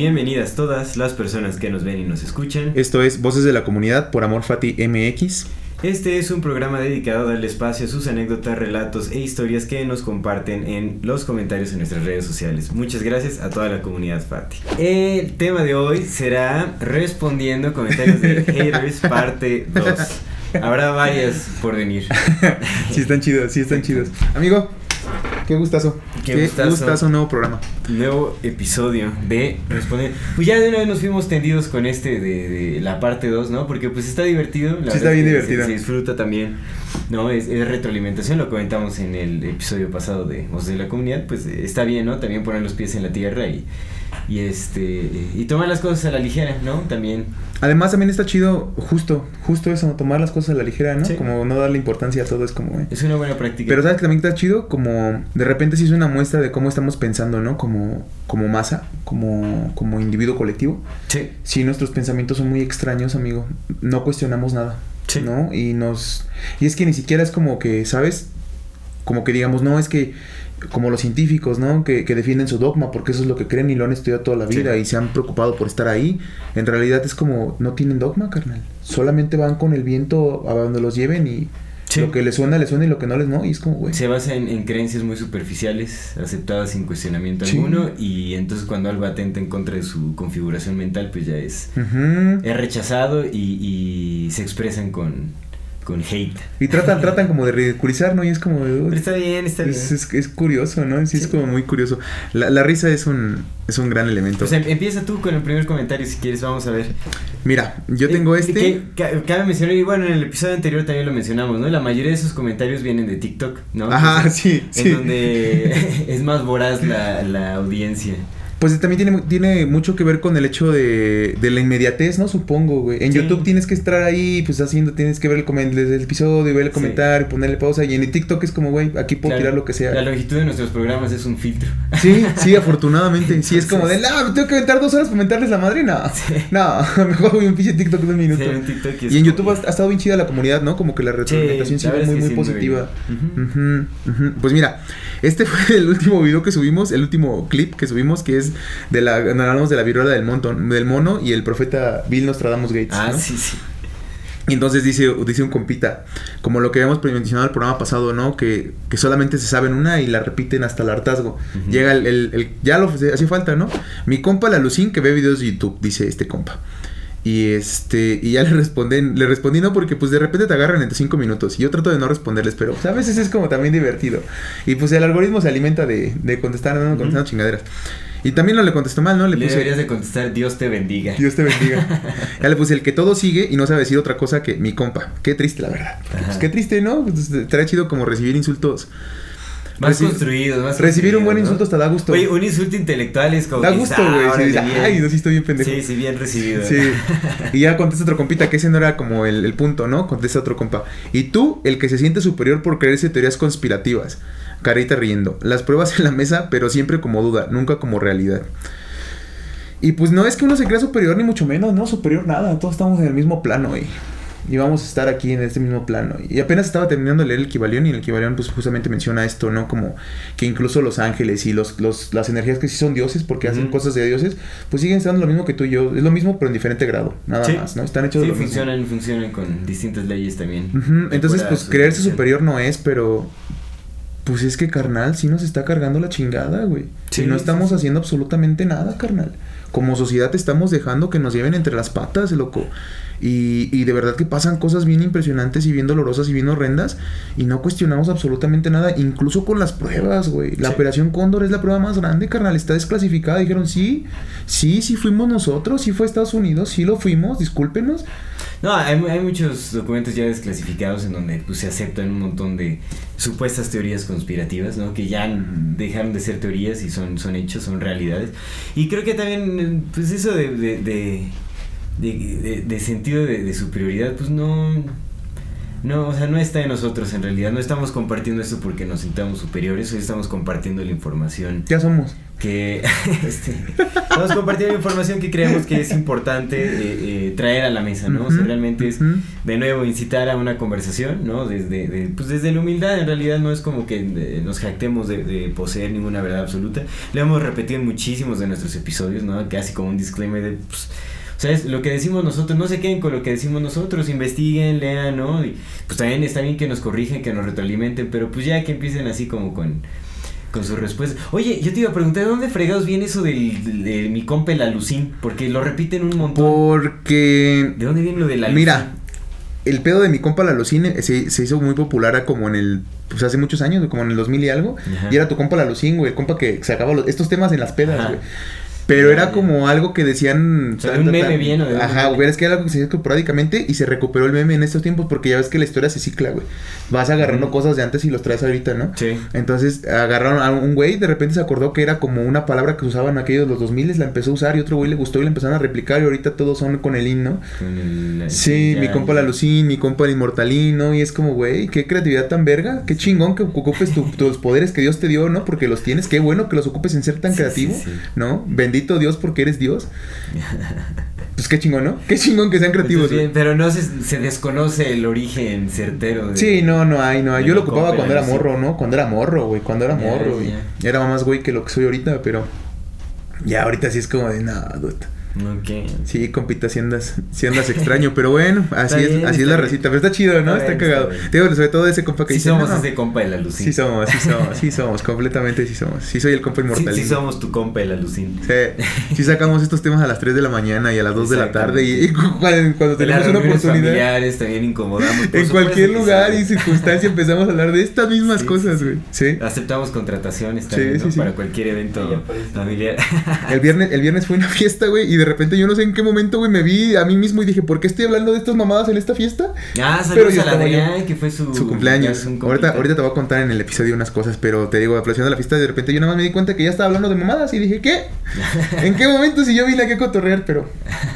Bienvenidas todas las personas que nos ven y nos escuchan. Esto es Voces de la Comunidad por Amor Fati MX. Este es un programa dedicado a darle espacio a sus anécdotas, relatos e historias que nos comparten en los comentarios en nuestras redes sociales. Muchas gracias a toda la comunidad Fati. El tema de hoy será respondiendo comentarios de haters parte 2. Habrá varias por venir. sí están chidos, sí están chidos. Amigo, Qué gustazo. Qué, gustazo. nuevo programa. Nuevo episodio de Responder. Pues ya de una vez nos fuimos tendidos con este de, la parte 2, ¿no? Porque pues está divertido. sí, está bien divertido. Se, disfruta también, ¿no? Es, retroalimentación, lo comentamos en el episodio pasado de Voz de la Comunidad. Pues está bien, ¿no? También poner los pies en la tierra y y este y tomar las cosas a la ligera, ¿no? También. Además también está chido justo, justo eso, tomar las cosas a la ligera, ¿no? Como no darle importancia a todo, es como... Eh. Es una buena práctica. Pero sabes que también está chido como de repente sí es una muestra de cómo estamos pensando, ¿no? Como, como masa, como, como individuo colectivo. Sí. Sí, nuestros pensamientos son muy extraños, amigo. No cuestionamos nada. Sí. ¿No? Y nos... Y es que ni siquiera es como que, ¿sabes? Como que digamos, no, es que como los científicos, ¿no? Que, que, defienden su dogma porque eso es lo que creen y lo han estudiado toda la vida y se han preocupado por estar ahí. En realidad es como, no tienen dogma, carnal. Solamente van con el viento a donde los lleven y lo que les suena, les suena y lo que no les no. Y es como, güey. Se basa en, creencias muy superficiales, aceptadas sin cuestionamiento alguno. Y entonces cuando algo atenta en contra de su configuración mental, pues ya es, es rechazado y, y se expresan con con hate. Y tratan, tratan como de ridiculizar, ¿no? Y es como... está bien, está bien. Es, curioso, ¿no? Sí, es como muy curioso. La, risa es un, es un gran elemento. O sea, empieza tú con el primer comentario si quieres, vamos a ver. Mira, yo eh, tengo este... cabe mencionar, y bueno, en el episodio anterior también lo mencionamos, ¿no? La mayoría de esos comentarios vienen de TikTok, ¿no? Ajá, sí, En donde es más voraz la, la audiencia. Pues también tiene, tiene mucho que ver con el hecho de, de la inmediatez, ¿no? Supongo, güey. En YouTube tienes que estar ahí, pues haciendo, tienes que ver el, el episodio, ver el comentario, ponerle pausa. Y en el TikTok es como, güey, aquí puedo tirar lo que sea. La longitud de nuestros programas es un filtro. Sí, sí, afortunadamente. sí, es como de, no, tengo que aventar dos horas para comentarles la madre. No, no, mejor voy un pinche TikTok de un minuto. Sí, un TikTok y, en YouTube ha, estado bien chida la comunidad, ¿no? Como que la retroalimentación sí, sigue muy, muy positiva. Pues mira, este fue el último video que subimos, el último clip que subimos, que es de la hablamos de la viruela del, montón, del mono y el profeta Bill Nostradamus Gates. Ah, sí, sí. Y entonces dice, dice un compita, como lo que habíamos mencionado el programa pasado, ¿no? Que, que solamente se saben una y la repiten hasta el hartazgo. Llega el, el, ya lo hace falta, ¿no? Mi compa la Lucín que ve videos de YouTube, dice este compa. Y este, y ya le respondí, le respondí no porque pues de repente te agarran entre cinco minutos. Y yo trato de no responderles, pero pues, a veces es como también divertido. Y pues el algoritmo se alimenta de, de contestar, no, contestando chingaderas. Y también no le contestó mal, ¿no? Le, puse, deberías de contestar Dios te bendiga. Dios te bendiga. ya le puse el que todo sigue y no sabe decir otra cosa que mi compa. Qué triste, la verdad. Pues, qué triste, ¿no? Pues, estaría chido como recibir insultos. Más construidos, más Recibir un buen insulto hasta da gusto. Oye, un insulto intelectual es como. Da gusto, güey. ay, no, sí estoy bien pendejo. Sí, sí, bien recibido. Sí. y ya contesta otro compita, que ese no era como el, el punto, ¿no? Contesta otro compa. Y tú, el que se siente superior por creerse teorías conspirativas. Carita riendo. Las pruebas en la mesa, pero siempre como duda, nunca como realidad. Y pues no es que uno se crea superior ni mucho menos, no superior nada, todos estamos en el mismo plano y, y vamos a estar aquí en este mismo plano. Y apenas estaba terminando de leer el Kibalión y el Kibalión pues justamente menciona esto, ¿no? Como que incluso los ángeles y los, los las energías que sí son dioses porque hacen cosas de dioses, pues siguen estando lo mismo que tú y yo, es lo mismo pero en diferente grado, nada más, ¿no? Están hechos sí, de lo funcionan, funcionan con distintas leyes también. Entonces pues creerse superior no es, pero pues es que carnal, sí nos está cargando la chingada, güey. si no estamos haciendo absolutamente nada, carnal. Como sociedad estamos dejando que nos lleven entre las patas, loco. Y, y, de verdad que pasan cosas bien impresionantes y bien dolorosas y bien horrendas. Y no cuestionamos absolutamente nada, incluso con las pruebas, güey. La operación Cóndor es la prueba más grande, carnal. Está desclasificada. Dijeron, sí, sí, sí fuimos nosotros, sí fue Estados Unidos, sí lo fuimos, discúlpenos. No, hay, hay, muchos documentos ya desclasificados en donde pues, se aceptan un montón de supuestas teorías conspirativas, ¿no? Que ya dejaron de ser teorías y son, son hechos, son realidades. Y creo que también, pues eso de, de, de, de sentido de, superioridad, pues no no, o sea, no está en nosotros en realidad. No estamos compartiendo esto porque nos sintamos superiores, hoy estamos compartiendo la información. Ya somos. Que este, estamos compartiendo la información que creemos que es importante eh, eh, traer a la mesa, ¿no? o sea, realmente es, de nuevo, incitar a una conversación, ¿no? Desde, de, pues desde la humildad, en realidad no es como que eh, nos jactemos de, poseer ninguna verdad absoluta. Lo hemos repetido en muchísimos de nuestros episodios, ¿no? Casi como un disclaimer de, pues, ¿Sabes? Lo que decimos nosotros, no se queden con lo que decimos nosotros, investiguen, lean, ¿no? Y pues también está bien que nos corrigen, que nos retroalimenten, pero pues ya que empiecen así como con, con su respuesta. Oye, yo te iba a preguntar, ¿de dónde fregados viene eso del, de, mi compa el alucín? Porque lo repiten un montón. Porque... ¿De dónde viene lo del alucín? Mira, el pedo de mi compa la alucín se, se hizo muy popular como en el pues hace muchos años, como en el 2000 y algo, y era tu compa la Lucín, güey, el compa que sacaba estos temas en las pedas, güey. Pero era como algo que decían. O sea, un meme bien, Ajá, güey, es que era algo que se hizo esporádicamente y se recuperó el meme en estos tiempos porque ya ves que la historia se cicla, güey. Vas agarrando cosas de antes y los traes ahorita, ¿no? Sí. Entonces agarraron a un güey, de repente se acordó que era como una palabra que usaban aquellos los 2000 la empezó a usar y otro güey le gustó y le empezaron a replicar y ahorita todos son con el in, ¿no? sí, mi compa la Lucín, mi compa el inmortalino y es como, güey, qué creatividad tan verga, qué chingón que ocupes tus poderes que Dios te dio, ¿no? Porque los tienes, qué bueno que los ocupes en ser tan creativo, ¿no? Bendito Dios porque eres Dios. Pues qué chingón, ¿no? Qué chingón que sean creativos. pero no se, desconoce el origen certero. De, sí, no, no hay, no hay. Yo lo ocupaba cuando era morro, ¿no? Cuando era morro, güey. Cuando era morro, güey. Era más güey que lo que soy ahorita, pero. Ya ahorita sí es como de nada, Ok. Sí, compita, si andas, si andas extraño, pero bueno, así es, así es la recita, pero está chido, ¿no? Está, cagado. Digo, sobre todo ese compa que sí somos ese compa de la Lucín. Sí somos, sí somos, sí somos, completamente sí somos. Sí soy el compa inmortal. Sí, somos tu compa de la Lucín. Sí, sí sacamos estos temas a las 3 de la mañana y a las 2 de la tarde y, cuando, tenemos una oportunidad. también incomodamos. En cualquier lugar y circunstancia empezamos a hablar de estas mismas cosas, güey. Sí. Aceptamos contrataciones también, ¿no? Para cualquier evento familiar. El viernes, el viernes fue una fiesta, güey, y de repente yo no sé en qué momento, güey, me vi a mí mismo y dije, ¿por qué estoy hablando de estas mamadas en esta fiesta? Ah, saludos a la Adrián, que fue su, su cumpleaños. Ahorita, ahorita te voy a contar en el episodio unas cosas, pero te digo, aplaudiendo la fiesta, de repente yo nada más me di cuenta que ya estaba hablando de mamadas y dije, ¿qué? ¿En qué momento si yo vine aquí a cotorrear? Pero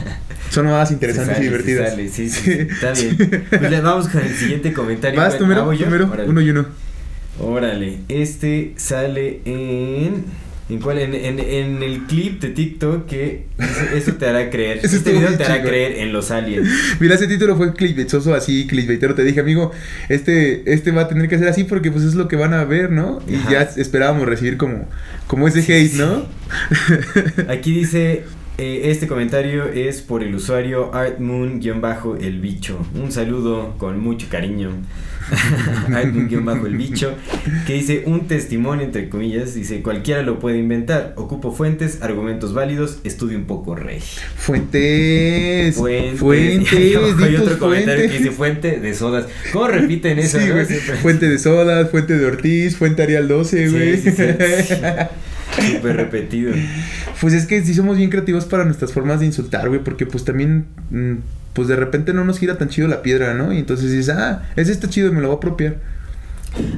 son mamadas interesantes y divertidas. sí, sí, está bien. Pues vamos con el siguiente comentario. Vas, número, número, uno y uno. Órale, este sale en... ¿En cuál? En, en, el clip de TikTok que eso, te hará creer. este video te hará creer en los aliens. Mira, ese título fue clickbaitoso, así, clickbaitero. Te dije, amigo, este, este va a tener que ser así porque pues es lo que van a ver, ¿no? Y ya esperábamos recibir como, como ese hate, ¿no? Aquí dice, eh, este comentario es por el usuario artmoon-el bicho. Un saludo con mucho cariño. artmoon-el bicho. Que dice un testimonio entre comillas. Dice cualquiera lo puede inventar. Ocupo fuentes, argumentos válidos. Estudio un poco rey. Fuentes. Fuentes. Fuentes. Hay otro comentario que dice fuente de sodas. ¿Cómo repiten eso? Fuente de sodas, fuente de Ortiz, fuente Arial 12, güey. Sí, Súper repetido. Pues es que sí somos bien creativos para nuestras formas de insultar, güey, porque pues también, mm, pues de repente no nos gira tan chido la piedra, ¿no? Y entonces dices, ah, ese está chido, me lo voy a apropiar.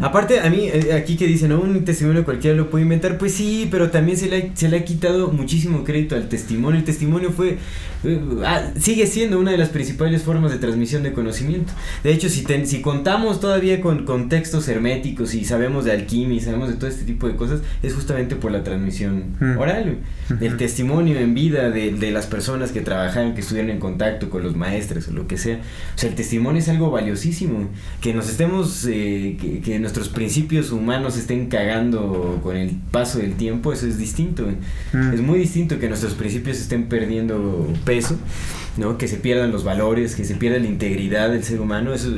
Aparte, a mí, eh, aquí que dicen, ¿no? Un testimonio cualquiera lo puede inventar, pues sí, pero también se le, se le ha quitado muchísimo crédito al testimonio. El testimonio fue, eh, ah, sigue siendo una de las principales formas de transmisión de conocimiento. De hecho, si, si contamos todavía con contextos herméticos y sabemos de alquimia y sabemos de todo este tipo de cosas, es justamente por la transmisión hmm. oral. El testimonio en vida de, de las personas que trabajaron, que estuvieron en contacto con los maestros o lo que sea. O sea, el testimonio es algo valiosísimo. Que nos estemos... Eh, que nuestros principios humanos estén cagando con el paso del tiempo, eso es distinto. Mm. Es muy distinto que nuestros principios estén perdiendo peso, ¿no? Que se pierdan los valores, que se pierda la integridad del ser humano, eso,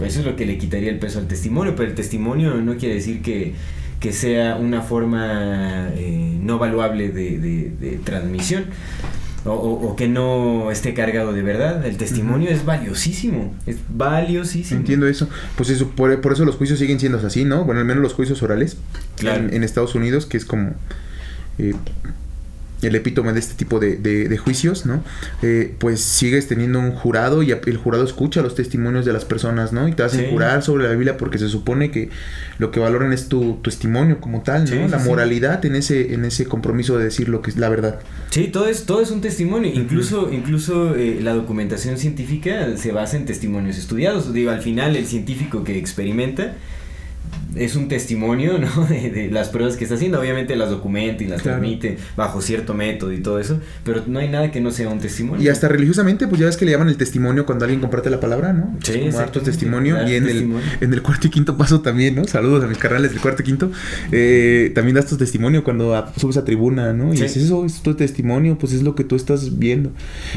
eso es lo que le quitaría el peso al testimonio, pero el testimonio no quiere decir que, que sea una forma eh, no valuable de, de transmisión o, que no esté cargado de verdad. El testimonio es valiosísimo, es valiosísimo. Entiendo eso. Pues eso, por, eso los juicios siguen siendo así, ¿no? Bueno, al menos los juicios orales en, Estados Unidos, que es como... Eh, el epítome de este tipo de, de- de juicios, ¿no? Eh, pues sigues teniendo un jurado y el jurado escucha los testimonios de las personas, ¿no? Y te hacen Sí. jurar sobre la Biblia porque se supone que lo que valoran es tu, tu testimonio como tal, ¿no? Sí, la sí. moralidad en ese, en ese compromiso de decir lo que es la verdad. Sí, todo es, todo es un testimonio. Incluso, incluso eh, la documentación científica se basa en testimonios estudiados. Digo, al final el científico que experimenta es un testimonio, ¿no? De, de las pruebas que está haciendo. Obviamente las documenta y las Claro. transmite bajo cierto método y todo eso. Pero no hay nada que no sea un testimonio. Y hasta religiosamente, pues ya ves que le llaman el testimonio cuando alguien comparte la palabra, ¿no? Sí, Es como exactamente, testimonio. dar Y en testimonio. el, en el cuarto y quinto paso también, ¿no? Saludos a mis carnales del cuarto y quinto. Eh, también das tu testimonio cuando a- subes a tribuna, ¿no? Y Sí. es eso, es tu testimonio, pues es lo que tú estás viendo.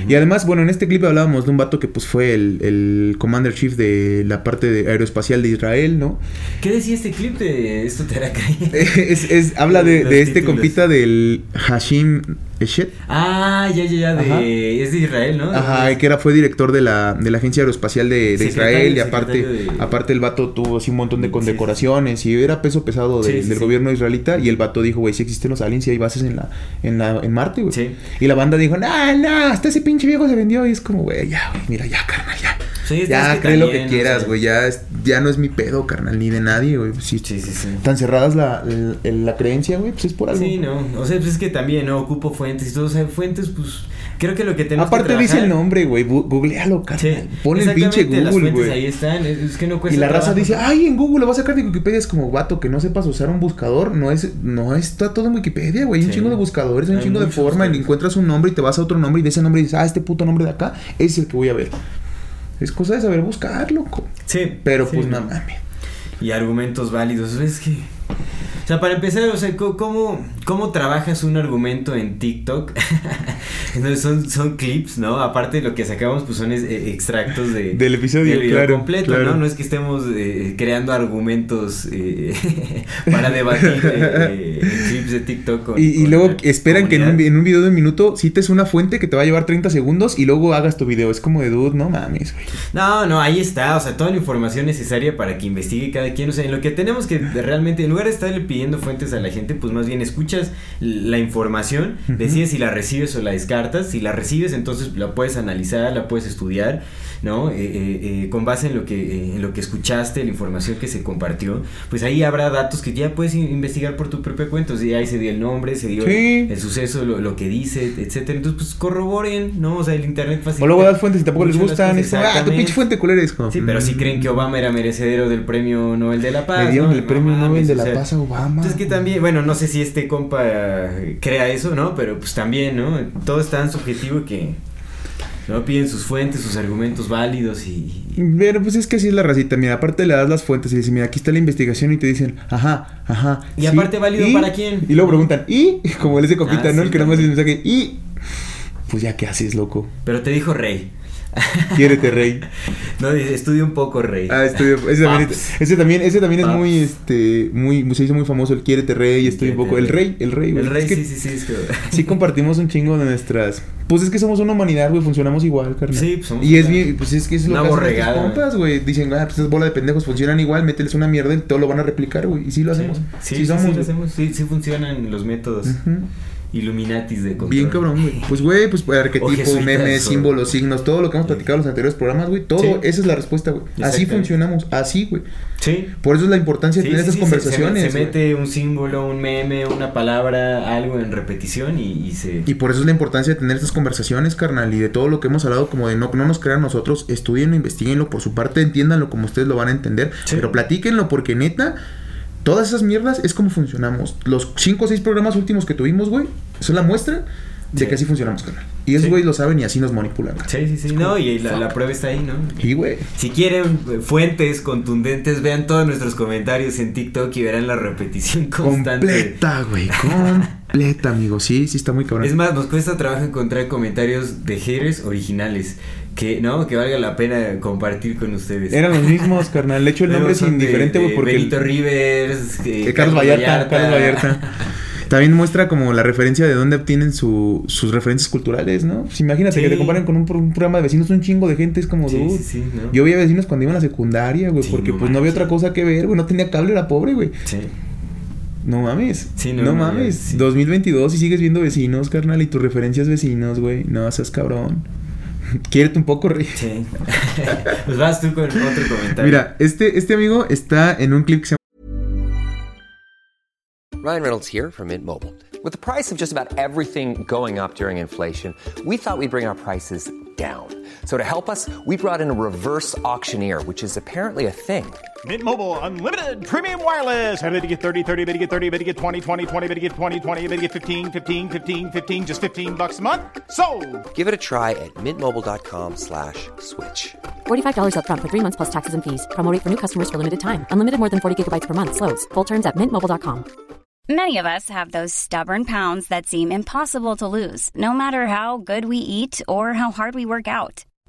Y además, bueno, en este clip hablábamos de un vato que pues fue el, el commander chief de la parte de aeroespacial de Israel, ¿no? ¿Qué decía este clip de esto te hará caer? es, es- habla de, de este títulos. compita del Hashim Eshet. Ah, ya, ya, ya, de, Ajá. es de Israel, ¿no? Ajá, que era, fue director de la, de la Agencia Aeroespacial de, de Israel y aparte, de- aparte el vato tuvo así un montón de Sí, condecoraciones y era peso pesado Sí, del gobierno israelita y el vato dijo, güey, si existen los aliens y hay bases en la en la en Marte, güey. Y la banda dijo, no, no, hasta ese pinche viejo se vendió y es como, güey, ya, güey, mira, ya, carnal, ya. Sí, ya, cree lo que quieras, o sea, güey, ya, ya no es mi pedo, carnal, ni de nadie, güey. Si Sí, sí, sí. tan cerradas la, la, la creencia, güey, pues es por algo. Sí, no. O sea, pues es que también, ¿no? Ocupo fuentes y todo. O sea, fuentes, pues. Creo que lo que tenemos Aparte que dice el trabajar- nombre, güey, googlealo, carnal. Sí. Pon el pinche Google, fuentes Ahí güey. están. Es, es que no cuesta. Y la raza dice, ay, en Google lo vas a sacar de Wikipedia. Es como, vato, que no sepas usar un buscador. No es, no está todo en Wikipedia, güey. Hay un Sí. chingo de buscadores, hay un chingo de forma. Y encuentras un nombre y te vas a otro nombre y de ese nombre dices, ah, este puto nombre de acá es el que voy a ver. Es cosa de saber buscar, loco. Sí. Pero sí, pues no. mames. Y argumentos válidos. Es que. O sea, para empezar, o sea, ¿cómo, cómo trabajas un argumento en TikTok? Entonces son, son clips, ¿no? Aparte de lo que sacamos, pues son eh, extractos de, Del episodio, del video claro, completo, claro. ¿no? No es que estemos eh, creando argumentos eh, para debatir eh, en clips de TikTok. con- Y, y luego esperan que en un, comunidad. en un video de un minuto cites una fuente que te va a llevar 30 segundos y luego hagas tu video. Es como de dude, no mames, güey. No, no, ahí está, o sea, toda la información necesaria para que investigue cada quien, o sea, en lo que tenemos que realmente, en lugar de estarle pidiendo fuentes a la gente, pues más bien escuchas la información, Ujú. decides si la recibes o la descartas, si la recibes entonces la puedes analizar, la puedes estudiar, ¿no? Eh, eh, eh, con base en lo que eh, en lo que escuchaste, la información que se compartió, pues ahí habrá datos que ya puedes in- investigar por tu propia cuenta, o sea, ahí se dio el nombre, se dio Sí. el suceso, lo, lo que dice, etcétera, entonces pues corroboren, ¿no? O sea, el internet facilita O luego das fuentes y tampoco les gustan. Es como, ah, tu pinche fuente culera. Es como, Sí, pero si mm. creen que Obama era merecedero del premio Nobel de la Paz. Le dieron ¿no? el premio mames, Nobel de o la sea, Paz a Obama. Entonces que también, bueno, no sé si este compa crea eso, ¿no? Pero pues también, ¿no? Todo es tan subjetivo que no piden sus fuentes, sus argumentos válidos y... Pero pues es que así es la racita. Mira, aparte le das las fuentes y dices, mira, aquí está la investigación y te dicen, ajá, ajá. Y aparte, ¿válido ¿y? para quién? Y luego preguntan, ¿y? Como ese copita, Ah, ¿no? sí, el que también. dice mensaje, ¿y? Pues ya, ¿qué haces, loco? Pero te dijo rey. Quiérete, rey. No, dice, estudia un poco, rey. Ah, estudio, ese, también, ese también, ese también es Paps. muy, este, muy, se hizo muy famoso el Quiérete, rey, estoy un poco, el rey, el rey, güey. El rey, Es que sí, sí, sí. Es que... sí compartimos un chingo de nuestras, pues es que somos una humanidad, güey, funcionamos igual, carnal. Sí, pues somos Y es bien, pues es que es lo que hacen compas, güey. Dicen, ah, pues es bola de pendejos, funcionan igual, mételes una mierda y todo lo van a replicar, güey. Y sí lo hacemos. Sí, Sí, sí, somos. sí, lo hacemos. Sí, sí funcionan los métodos Ujú. Illuminatis de control. Bien cabrón, güey. Pues, güey, pues arquetipo, jesuitas, memes, símbolos, signos, todo lo que hemos platicado en los anteriores programas, güey. Todo, Sí. esa es la respuesta, güey. Así funcionamos, así, güey. Sí. Por eso es la importancia de Sí, tener sí, se- se- conversaciones. Se, mete un símbolo, un meme, una palabra, algo en repetición y, y se. Y por eso es la importancia de tener estas conversaciones, carnal, y de todo lo que hemos hablado, como de no, no nos crean nosotros, estudienlo, investiguenlo por su parte, entiéndanlo como ustedes lo van a entender, Sí. pero platíquenlo porque neta, todas esas mierdas es como funcionamos. Los cinco o seis programas últimos que tuvimos, güey, son la muestra de Sí. que así funcionamos, carnal. Y esos Sí. güey lo saben y así nos manipulan. carnal. Sí, sí, sí. No, y la, prueba está ahí, ¿no? Y güey. Si quieren eh, fuentes contundentes, vean todos nuestros comentarios en TikTok y verán la repetición constante. Completa, güey. Completa, amigo. Sí, sí está muy cabrón. Es más, nos cuesta trabajo encontrar comentarios de haters originales. Que, ¿no? Que valga la pena compartir con ustedes. Eran los mismos, carnal. De hecho, el nombre es indiferente, güey, porque. Benito Rivers, eh, Eh, Carlos Vallarta, Carlos Vallarta. También muestra como la referencia de dónde obtienen su, sus referencias culturales, ¿no? Pues imagínate Sí. que te comparen con un, pro- un programa de vecinos, un chingo de gente, es como, Sí, dude. sí, ¿no? Yo veía vecinos cuando iba a la secundaria, güey, porque no pues no había otra cosa que ver, güey, no tenía cable, era pobre, güey. Sí. No mames. Sí, no, mames. sí. 2022 y sigues viendo vecinos, carnal, y tus referencias vecinos, güey. No seas cabrón. Quiérete un poco, Rey. Sí. pues vas tú con otro comentario. Mira, este, este amigo está en un clip que se Ryan Reynolds here from Mint Mobile. With the price of just about everything going up during inflation, we thought we'd bring our prices down. So to help us, we brought in a reverse auctioneer, which is apparently a thing. Mint Mobile unlimited premium wireless. Ready to get 30, 30, bit to get 30, bit to get 20, 20, 20, bit to get 20, 20, bit to get 15, 15, 15, 15 just 15 bucks a month. So, Give it a try at mintmobile.com slash switch. $45 upfront for three months plus taxes and fees. Promo rate for new customers for limited time. Unlimited more than 40 gigabytes per month. Slows. Full terms at mintmobile.com. Many of us have those stubborn pounds that seem impossible to lose, no matter how good we eat or how hard we work out.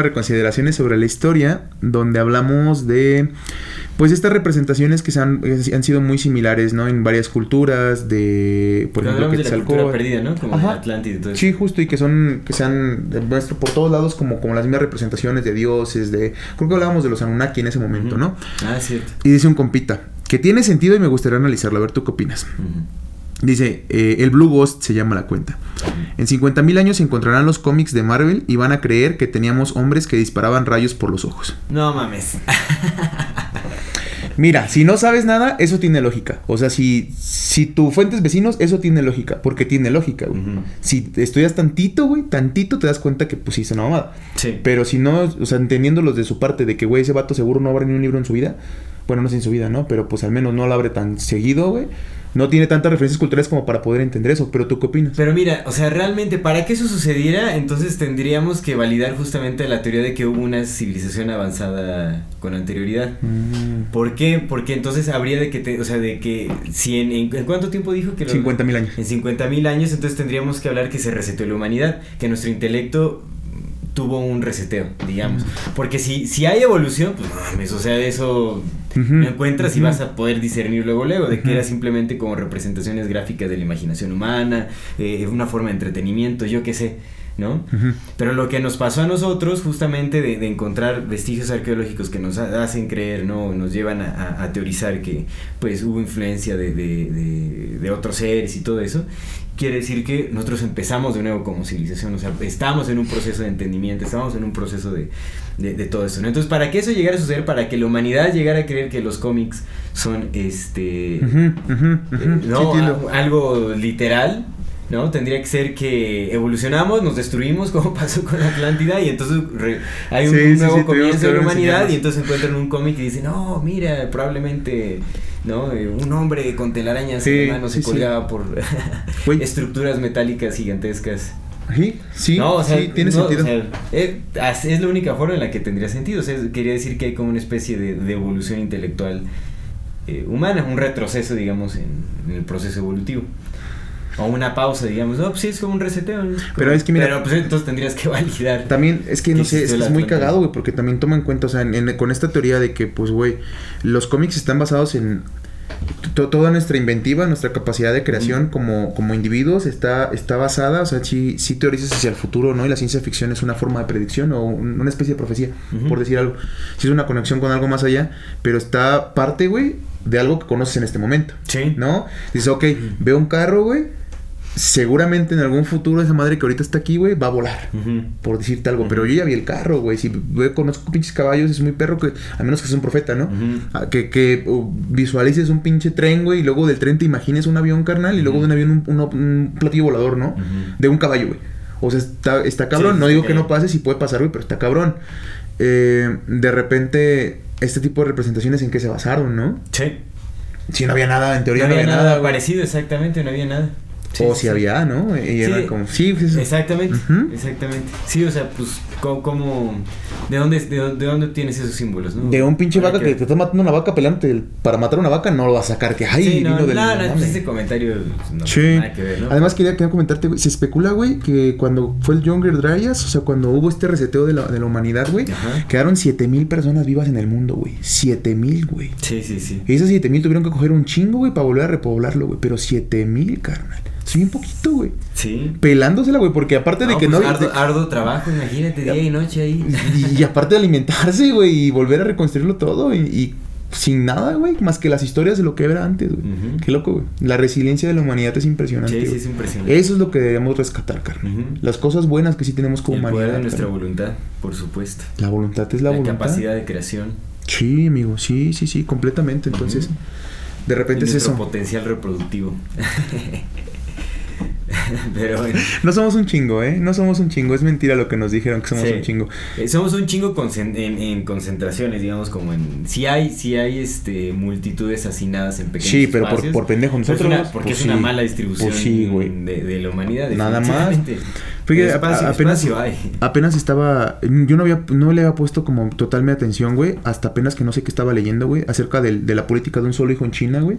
Reconsideraciones sobre la historia, donde hablamos de, pues, estas representaciones que se han, han sido muy similares, ¿no? En varias culturas, de, por Cuando ejemplo, de la cultura perdida, ¿no? Como Ajá. Atlántida y todo eso. Sí, justo, y que son, que sean nuestro- por todos lados como, como las mismas representaciones de dioses, de... Creo que hablábamos de los Anunnaki en ese momento, ¿no? Ah, cierto. Y dice un compita, que tiene sentido y me gustaría analizarlo, a ver tú qué opinas. Dice, eh, el Blue Ghost se llama la cuenta. En 50.000 años se encontrarán los cómics de Marvel y van a creer que teníamos hombres que disparaban rayos por los ojos. No mames. Mira, si no sabes nada, eso tiene lógica. O sea, si, si tu fuente es vecinos, eso tiene lógica. Porque tiene lógica, güey. Si estudias tantito, güey, tantito te das cuenta que pues sí es una mamada. Sí. Pero si no, o sea, entendiéndolos de su parte de que, güey, ese vato seguro no abre ni un libro en su vida. Bueno, no sé en su vida, ¿no? Pero pues al menos no lo abre tan seguido, güey. No tiene tantas referencias culturales como para poder entender eso. Pero tú qué opinas? Pero mira, o sea, realmente para que eso sucediera, entonces tendríamos que validar justamente la teoría de que hubo una civilización avanzada con anterioridad. Mm, ¿Por qué? Porque entonces habría de que, te- o sea, de que si en, en, ¿en cuánto tiempo dijo que lo- 50.000 años. En 50.000 años, entonces tendríamos que hablar que se reseteó la humanidad, que nuestro intelecto tuvo un reseteo, digamos. Porque si, si hay evolución, pues no mames, o sea, eso Ujú, lo encuentras y vas a poder discernir luego, luego, de que Ujú. era simplemente como representaciones gráficas de la imaginación humana, eh, una forma de entretenimiento, yo qué sé, ¿no? Ujú. Pero lo que nos pasó a nosotros, justamente de, de encontrar vestigios arqueológicos que nos ha- hacen creer, ¿no? Nos llevan a, a- a teorizar que pues hubo influencia de, de- de- otros seres y todo eso, quiere decir que nosotros empezamos de nuevo como civilización, o sea, estamos en un proceso de entendimiento, estamos en un proceso de, todo esto, ¿no? Entonces, para que eso llegara a suceder, para que la humanidad llegara a creer que los cómics son, este... Ujú, ujú. Eh, Sí, no, a- algo literal, ¿no? Tendría que ser que evolucionamos, nos destruimos como pasó con Atlántida y entonces re- hay un, Sí, un sí, nuevo sí, comienzo de la humanidad y entonces encuentran un cómic y dicen, no, mira, probablemente, ¿no? Eh, Un hombre con telarañas en la mano se colgaba por estructuras metálicas gigantescas. Sí, sí, no, o sea, sí, tiene no, sentido. o sea, eh, es la única forma en la que tendría sentido. O sea, quería decir que hay como una especie de, de evolución intelectual eh, humana, un retroceso, digamos, en, en el proceso evolutivo. O una pausa, digamos. No, pues sí, es como un reseteo. ¿no? Pero es que mira- Pero pues entonces tendrías que validar. También, es que no sé, es, muy cagado, güey, porque también toma en cuenta, o sea, en- en- con esta teoría de que, pues, güey, los cómics están basados en to- toda nuestra inventiva, nuestra capacidad de creación como, como individuos está, está basada, o sea, sí, sí teorizas hacia el futuro, ¿no? Y la ciencia ficción es una forma de predicción o un- una especie de profecía, por decir algo. Sí es una conexión con algo más allá, pero está parte, güey, de algo que conoces en este momento. Sí. ¿No? Dices, ok, veo un carro, güey. Seguramente en algún futuro esa madre que ahorita está aquí, güey, va a volar. Por decirte algo. Pero yo ya vi el carro, güey. Si veo, conozco pinches caballos, es muy perro que... A menos que seas un profeta, ¿no? Ah, Que, que uh, visualices un pinche tren, güey. Y luego del tren te imagines un avión, carnal. Y luego de un avión un, un- un platillo volador, ¿no? De un caballo, güey. O sea, está, está cabrón. Sí, no digo que no pase, si puede pasar, güey, pero está cabrón. Eh, de repente, este tipo de representaciones en qué se basaron, ¿no? Sí. Si no había nada, en teoría No había nada, parecido, exactamente, no había nada. Sí, o si sí. había, ¿no? Y Sí. era como, sí, pues eso. Exactamente, exactamente. Sí, o sea, pues, ¿cómo, cómo- de, dónde, de, dónde, de dónde tienes esos símbolos, no? De un pinche vaca que te está matando una vaca el- para matar una vaca, no lo vas a sacar. Que, ay, no, vino del. no, no, pues ese comentario no Sí. nada que ver, ¿no? Además quería, quería comentarte, güey, se especula, güey, que cuando fue el Younger Dryas, o sea, cuando hubo este reseteo de la, de la humanidad, güey, quedaron 7000 personas vivas en el mundo, güey. 7000, güey. Sí, sí, sí. Y esas 7000 tuvieron que coger un chingo, güey, para volver a repoblarlo, güey. Pero 7000, carnal. Es bien poquito, güey. Sí. Pelándosela, güey, porque aparte de que pues, no. Ardo, arduo trabajo, imagínate, día y noche ahí. y, y aparte de alimentarse, güey, y volver a reconstruirlo todo, y, y sin nada, güey, más que las historias de lo que era antes, güey. Qué loco, güey. La resiliencia de la humanidad es impresionante. Sí, sí, es impresionante. Eso es lo que debemos rescatar, carnal. Las cosas buenas que sí tenemos como el humanidad. poder de nuestra voluntad, por supuesto. La voluntad es la, La, voluntad. capacidad de creación. Sí, amigo, sí, sí, sí, completamente. Entonces, de y repente es nuestro eso. potencial reproductivo. Pero bueno. No somos un chingo, ¿eh? No somos un chingo. Es mentira lo que nos dijeron que somos Sí. un chingo. Eh, somos un chingo en, en concentraciones, digamos, como en... Si hay, si hay este, multitudes hacinadas en pequeños Sí, pero por, espacios, por pendejo pues nosotros. una- porque pues es una sí. mala distribución Pues sí, de, de la humanidad. Nada más. Fíjate, espacio, a- apenas, espacio hay. apenas estaba. Yo no había, no le había puesto como total mi atención, güey. Hasta apenas que no sé qué estaba leyendo, güey. Acerca de la política de un solo hijo en China, güey.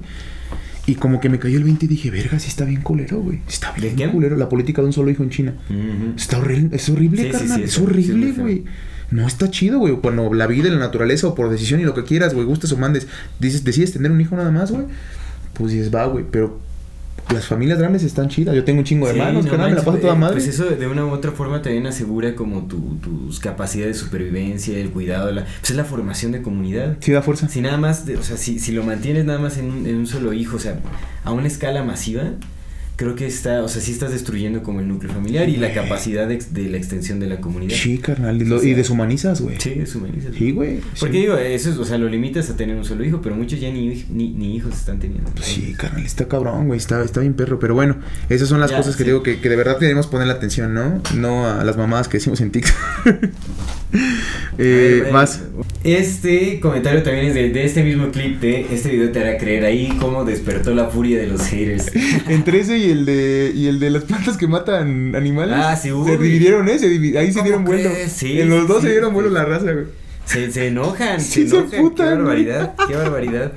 Y como que me cayó el 20 y dije, verga, sí está bien culero, güey. Está ¿De bien qué? culero. La política de un solo hijo en China. Está horrible, es horrible, Sí, carnal. sí, es es- sí, es horrible, güey. No está chido, güey. Cuando la vida y la naturaleza o por decisión y lo que quieras, güey, gustes o mandes, dices, decides tener un hijo nada más, güey. Pues dices, va, güey. Pero las familias grandes están chidas. Yo tengo un chingo de Sí, hermanos, no carnal, me la paso toda eh, madre. Pues eso de una u otra forma también asegura como tu- tus capacidades de supervivencia, el cuidado, la, pues es la formación de comunidad. Sí, da fuerza. Si nada más, de- o sea, si, si lo mantienes nada más en un, en un solo hijo, o sea, a una escala masiva, creo que está, o sea, sí estás destruyendo como el núcleo familiar y la capacidad de, la extensión de la comunidad. Sí, carnal. Y, lo- deshumanizas, güey. Sí, deshumanizas. Sí, güey. Porque sí. digo, eso es, o sea, lo limitas a tener un solo hijo, pero muchos ya ni, ni, ni hijos están teniendo. Pues sí, carnal, está cabrón, güey. Está, está bien perro. Pero bueno, esas son las Ya, cosas que sí. digo que, que de verdad debemos poner la atención, ¿no? No a las mamadas que decimos en TikTok. eh, ver, más. Este comentario también es de, de este mismo clip de este video te hará creer ahí cómo despertó la furia de los haters. Entre ese y el de y el de las plantas que matan animales. Ah, sí, Se uy. dividieron, ¿eh? Se divi- ahí se ¿Cómo dieron vuelo. Sí, en los dos sí, se dieron vuelo la raza, güey. Se, se enojan, Sí, se se enojan. qué barbaridad, qué barbaridad.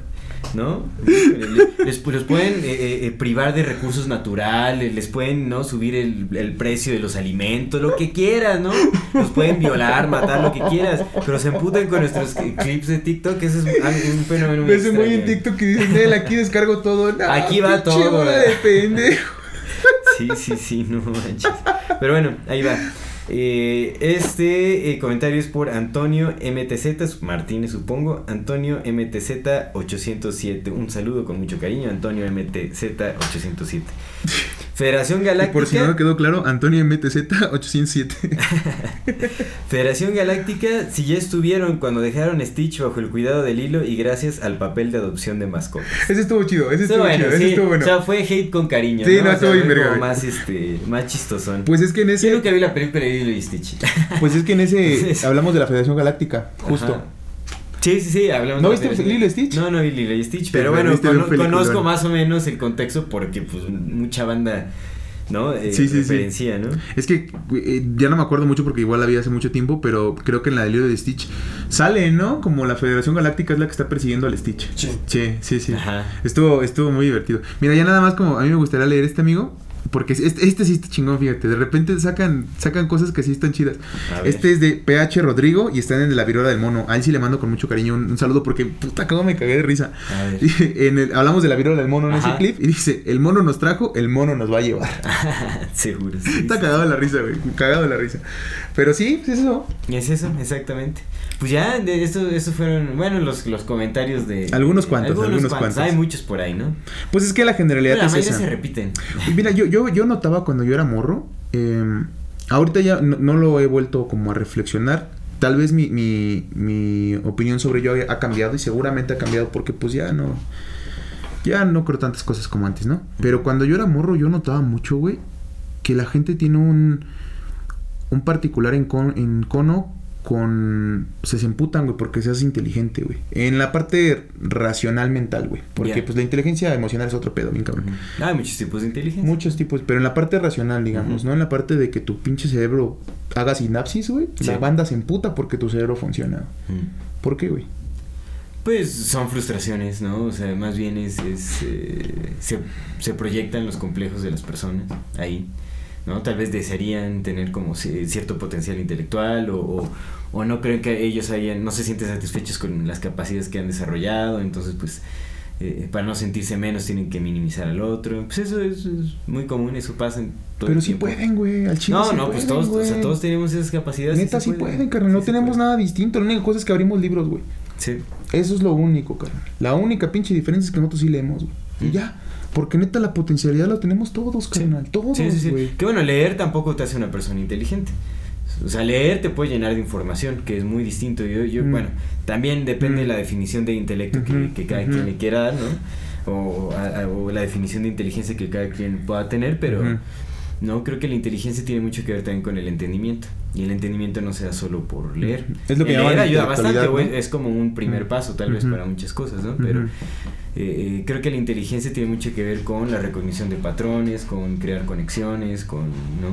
¿No? Les, les- los pueden eh, eh, privar de recursos naturales, les pueden no subir el, el precio de los alimentos, lo que quieras, ¿no? Los pueden violar, matar, lo que quieras. Pero se emputan con nuestros clips de TikTok, ese es un fenómeno muy Ves muy en. TikTok que dicen, Nel, aquí descargo todo. No, Aquí va todo, de pendejo. Sí, sí, sí, no manches. Pero bueno, ahí va. Eh, este eh, comentario es por Antonio MTZ Martínez, supongo. Antonio MTZ 807. Un saludo con mucho cariño, Antonio MTZ 807. Federación Y Galáctica. por si no quedó claro, Antonio MTZ 807. Federación Galáctica, si ya estuvieron cuando dejaron Stitch bajo el cuidado del hilo y gracias al papel de adopción de mascotas. ese estuvo chido, ese Estuvo bueno, chido, ese estuvo bueno. O sea, fue hate con cariño. Sí, ¿no? no, O sea, estuvo bien como güey. más, este, más chistosón. Pues es que en Yo ese. nunca vi la película de Lilo y Stitch. Pues es que en ese hablamos de la Federación Galáctica, justo. Ajá. Sí, sí, sí, hablamos ¿No viste. Lilo y Stitch? No, no vi Lilo y Stitch, pero bueno, cono- conozco más o menos el contexto porque pues mucha banda, ¿no? Eh, Sí, sí, sí. referencia, ¿no? Es que eh, ya no me acuerdo mucho porque igual la vi hace mucho tiempo, pero creo que en la de Lilo de Stitch sale, ¿no? Como la Federación Galáctica es la que está persiguiendo al Stitch. Sí. Sí, sí, sí. Ajá. Estuvo, estuvo muy divertido. Mira, ya nada más como a mí me gustaría leer este amigo. Porque este, este sí está chingón, fíjate. De repente sacan, sacan cosas que sí están chidas. Este es de PH Rodrigo y está en la viruela del mono. A él sí le mando con mucho cariño un, un saludo porque puta, cómo me cagué de risa. Y en el- hablamos de la viruela del mono en ese clip y dice: El mono nos trajo, el mono nos va a llevar. Seguro. sí, Está sí. cagado de la risa, güey. Cagado de la risa. Pero sí, pues eso. Es eso, exactamente. Pues ya, de esto, estos fueron, bueno, los, los comentarios de... Algunos cuantos, algunos cuantos. Hay muchos por ahí, ¿no? Pues es que la generalidad Pero la es mayoría esa. se repiten. Y Mira, yo, yo, yo notaba cuando yo era morro. eh, ahorita ya no, lo he vuelto como a reflexionar. Tal vez mi, mi, opinión sobre ello ha cambiado y seguramente ha cambiado porque pues ya no... Ya no creo tantas cosas como antes, ¿no? Pero cuando yo era morro yo notaba mucho, güey, que la gente tiene un... Un particular en, con- en cono con... Se se emputan, güey, porque seas inteligente, güey. En la parte racional mental, güey. Porque, pues, la inteligencia emocional es otro pedo, bien cabrón. Ah, hay muchos tipos de inteligencia. Muchos tipos, pero en la parte racional, digamos. ¿no? En la parte de que tu pinche cerebro haga sinapsis, güey. Sí. La banda se emputa porque tu cerebro funciona. ¿Por qué, güey? Pues son frustraciones, ¿no? O sea, más bien es, es, eh, se, se proyectan los complejos de las personas ahí, ¿no? Tal vez desearían tener como ci- cierto potencial intelectual o, o, o no creen que ellos hayan, no se sienten satisfechos con las capacidades que han desarrollado, entonces pues eh, para no sentirse menos tienen que minimizar al otro. Pues eso es, es muy común, eso pasa en todo Pero el sí tiempo. pueden, güey. Al chile No, sí no, pues pueden, todos, o sea, todos tenemos esas capacidades. Neta, sí pueden, carnal. No Sí tenemos nada distinto. La única cosa es que abrimos libros, güey. Sí. Eso es lo único, carnal. La única pinche diferencia es que nosotros sí leemos, güey. Y Mm. ya. Porque neta la potencialidad la tenemos todos, carnal. Todos, Sí, sí, sí. güey. Que bueno, leer tampoco te hace una persona inteligente. O sea, leer te puede llenar de información, que es muy distinto. Yo, yo Mm. bueno, también depende de Mm. la definición de intelecto que, que cada quien le quiera dar, ¿no? O, a- a- o la definición de inteligencia que cada quien pueda tener, pero. No, creo que la inteligencia tiene mucho que ver también con el entendimiento. Y el entendimiento no sea solo por leer. Es lo que El leer ayuda bastante, es como un primer paso tal vez para muchas cosas, ¿no? Pero eh, eh, creo que la inteligencia tiene mucho que ver con la recognición de patrones, con crear conexiones, con ¿no?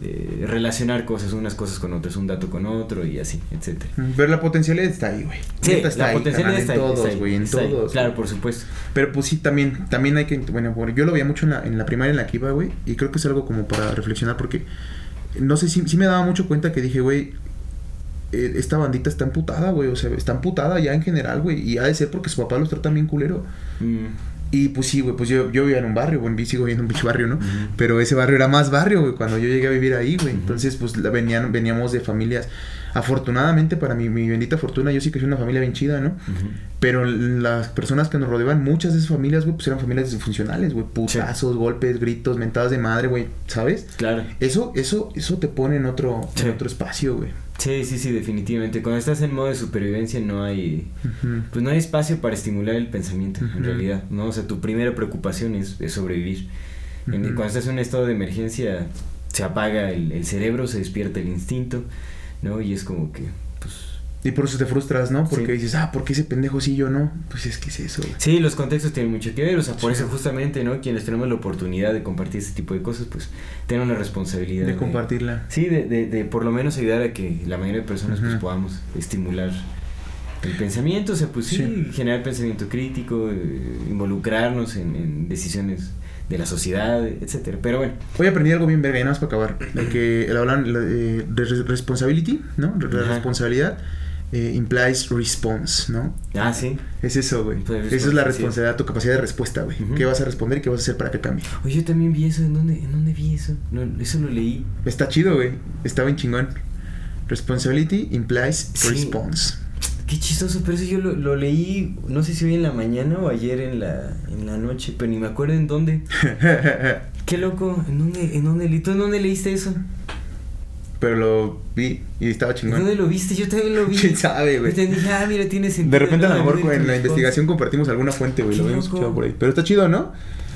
De relacionar cosas, unas cosas con otras, un dato con otro y así, etcétera. Pero la potencialidad está ahí, güey. Sí, está la ahí, potencialidad está en está todos, ahí, güey, en está ahí. todos. Claro, por supuesto. Pero pues sí, también, también hay que, bueno, yo lo veía mucho en la, en la primaria en la que iba, güey, y creo que es algo como para reflexionar porque, no sé, si sí me daba mucho cuenta que dije, güey, eh, esta bandita está emputada, güey, o sea, está emputada ya en general, güey, y ha de ser porque su papá los trata bien culero. Mm, Y pues sí, güey, pues yo, yo vivía en un barrio, güey, sigo viviendo en un pinche barrio, ¿no? Pero ese barrio era más barrio, güey, cuando yo llegué a vivir ahí, güey. Entonces, pues la- venían, veníamos de familias. Afortunadamente, para mi, mi bendita fortuna, yo sí que soy una familia bien chida, ¿no? Pero las personas que nos rodeaban, muchas de esas familias, güey, pues eran familias disfuncionales, güey. Putazos, golpes, gritos, mentadas de madre, güey, ¿sabes? Claro. Eso, eso, eso te pone en otro, Sí. en otro espacio, güey. Sí, sí, sí, definitivamente. Cuando estás en modo de supervivencia no hay, pues no hay espacio para estimular el pensamiento, en realidad, ¿no? O sea, tu primera preocupación es, es sobrevivir. En- Ujú. Cuando estás en un estado de emergencia, se apaga el, el cerebro, se despierta el instinto, ¿no? Y es como que. Y por eso te frustras, ¿no? Porque Sí. dices, ah, ¿por qué ese pendejo sí yo no? Pues es que es eso, güey. Sí, los contextos tienen mucho que ver, o sea, por Sí. eso justamente, ¿no? Quienes tenemos la oportunidad de compartir este tipo de cosas, pues tenemos la responsabilidad De compartirla. Sí, de, de, de por lo menos ayudar a que la mayoría de personas pues podamos estimular el pensamiento, o sea, pues sí, Sí. generar pensamiento crítico, eh, involucrarnos en, en decisiones de la sociedad, etcétera. Pero bueno, Hoy aprendí algo bien verga, y nada más para acabar. De que hablan de, de responsibility, ¿no? La Ajá. responsabilidad eh, implies response, ¿no? ah, sí. Es eso, güey. Esa es la responsabilidad, tu capacidad de respuesta, güey. ¿Qué vas a responder y qué vas a hacer para que cambie? Oye, yo también vi eso, ¿en dónde, en dónde vi eso? No, eso lo leí. Está chido, güey. Está bien chingón. Responsibility implies Sí. response. Qué chistoso, pero eso yo lo, lo leí, no sé si hoy en la mañana o ayer en la, en la noche, pero ni me acuerdo en dónde. Qué loco, ¿en dónde, en dónde? ¿tú en dónde leíste eso? Pero lo vi y estaba ¿En chingón. dónde lo viste? Yo también lo vi. ¿Quién sabe, güey? Y te dije, ah, mira, tiene sentido. De repente a lo mejor en la investigación compartimos alguna fuente, güey. Lo Qué habíamos escuchado por ahí. Pero está chido, ¿no?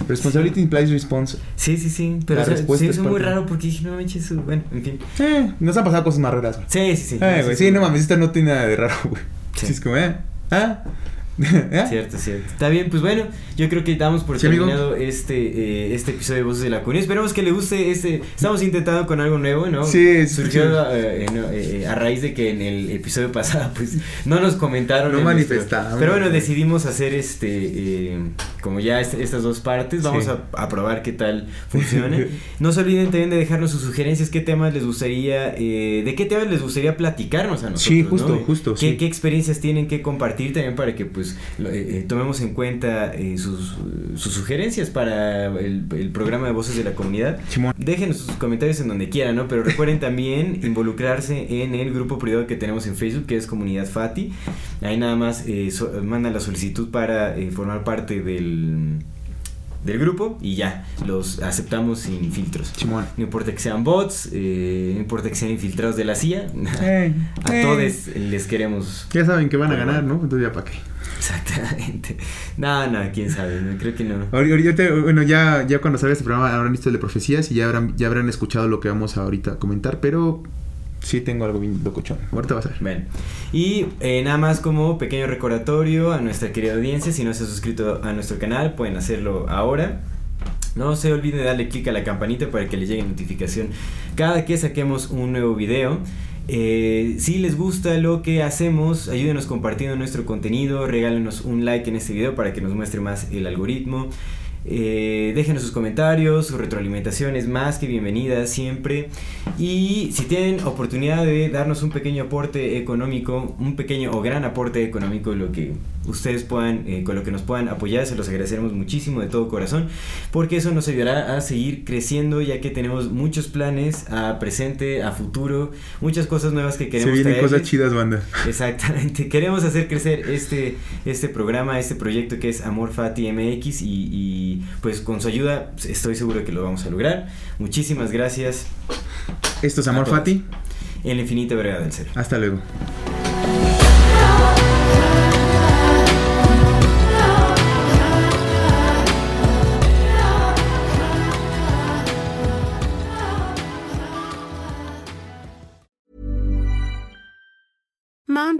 Responsibility implies response. Sí, sí, sí. Pero La o sea, se es muy parte- raro porque dije, no manches. Bueno, en fin. Eh, nos han pasado cosas más raras, güey. Sí, sí, sí. Eh, güey, sí, no mames, esta no tiene nada de raro, güey. Sí. Sí. es como, eh, ah, ¿Eh? Cierto, cierto. Está bien, pues bueno, yo creo que damos por Sí, amigo. terminado este, eh, este episodio de Voces de la Comunidad. Esperemos que le guste este. Estamos intentando con algo nuevo, ¿no? Sí, sí, Surgió sí. eh, eh, a raíz de que en el episodio pasado, pues no nos comentaron. No en nuestro- manifestamos, Pero bueno, decidimos hacer este. Como ya este- estas dos partes, vamos Sí. a, a probar qué tal funciona. no se olviden también de dejarnos sus sugerencias, qué temas les gustaría. eh, de qué temas les gustaría platicarnos a nosotros. Sí, justo, ¿no? justo, ¿Qué, sí. qué experiencias tienen que compartir también para que pues eh, eh, tomemos en cuenta eh, sus, sus sugerencias para el, el programa de Voces de la Comunidad. Simón. Dejen sus comentarios en donde quieran, ¿no? Pero recuerden también involucrarse en el grupo privado que tenemos en Facebook, que es Comunidad Fati. Ahí nada más eh, so- mandan la solicitud para eh, formar parte del, del grupo y ya, los aceptamos sin filtros. Simón. No importa que sean bots, eh, no importa que sean infiltrados de la CIA, Eh, a eh. todos les queremos. Ya saben que van a ganar. ¿no? Entonces ya para qué. Exactamente. No, no, quién sabe, no, creo que no. Ahori- Ahorita, bueno, ya, ya cuando salga este programa habrán visto el de profecías y ya habrán, ya habrán escuchado lo que vamos a ahorita comentar, pero Sí, tengo algo bien locochón. Ahorita vas a ver. Bueno, y eh, nada más como pequeño recordatorio a nuestra querida audiencia, si no se ha suscrito a nuestro canal, pueden hacerlo ahora. No se olviden de darle clic a la campanita para que les llegue notificación cada que saquemos un nuevo video. Eh, si les gusta lo que hacemos, ayúdenos compartiendo nuestro contenido, regálenos un like en este video para que nos muestre más el algoritmo. Eh, déjenos sus comentarios, su retroalimentación es más que bienvenida siempre. Y si tienen oportunidad de darnos un pequeño aporte económico, un pequeño o gran aporte económico, lo que ustedes puedan, eh, con lo que nos puedan apoyar, se los agradeceremos muchísimo de todo corazón, porque eso nos ayudará a seguir creciendo, ya que tenemos muchos planes a presente, a futuro, muchas cosas nuevas que queremos Se vienen traerles. cosas chidas, banda. Exactamente, queremos hacer crecer este, este programa, este proyecto que es Amor Fati MX y, y, pues con su ayuda estoy seguro que lo vamos a lograr. Muchísimas gracias Esto es Amor. Fati. en la infinita verdad del ser. Hasta luego.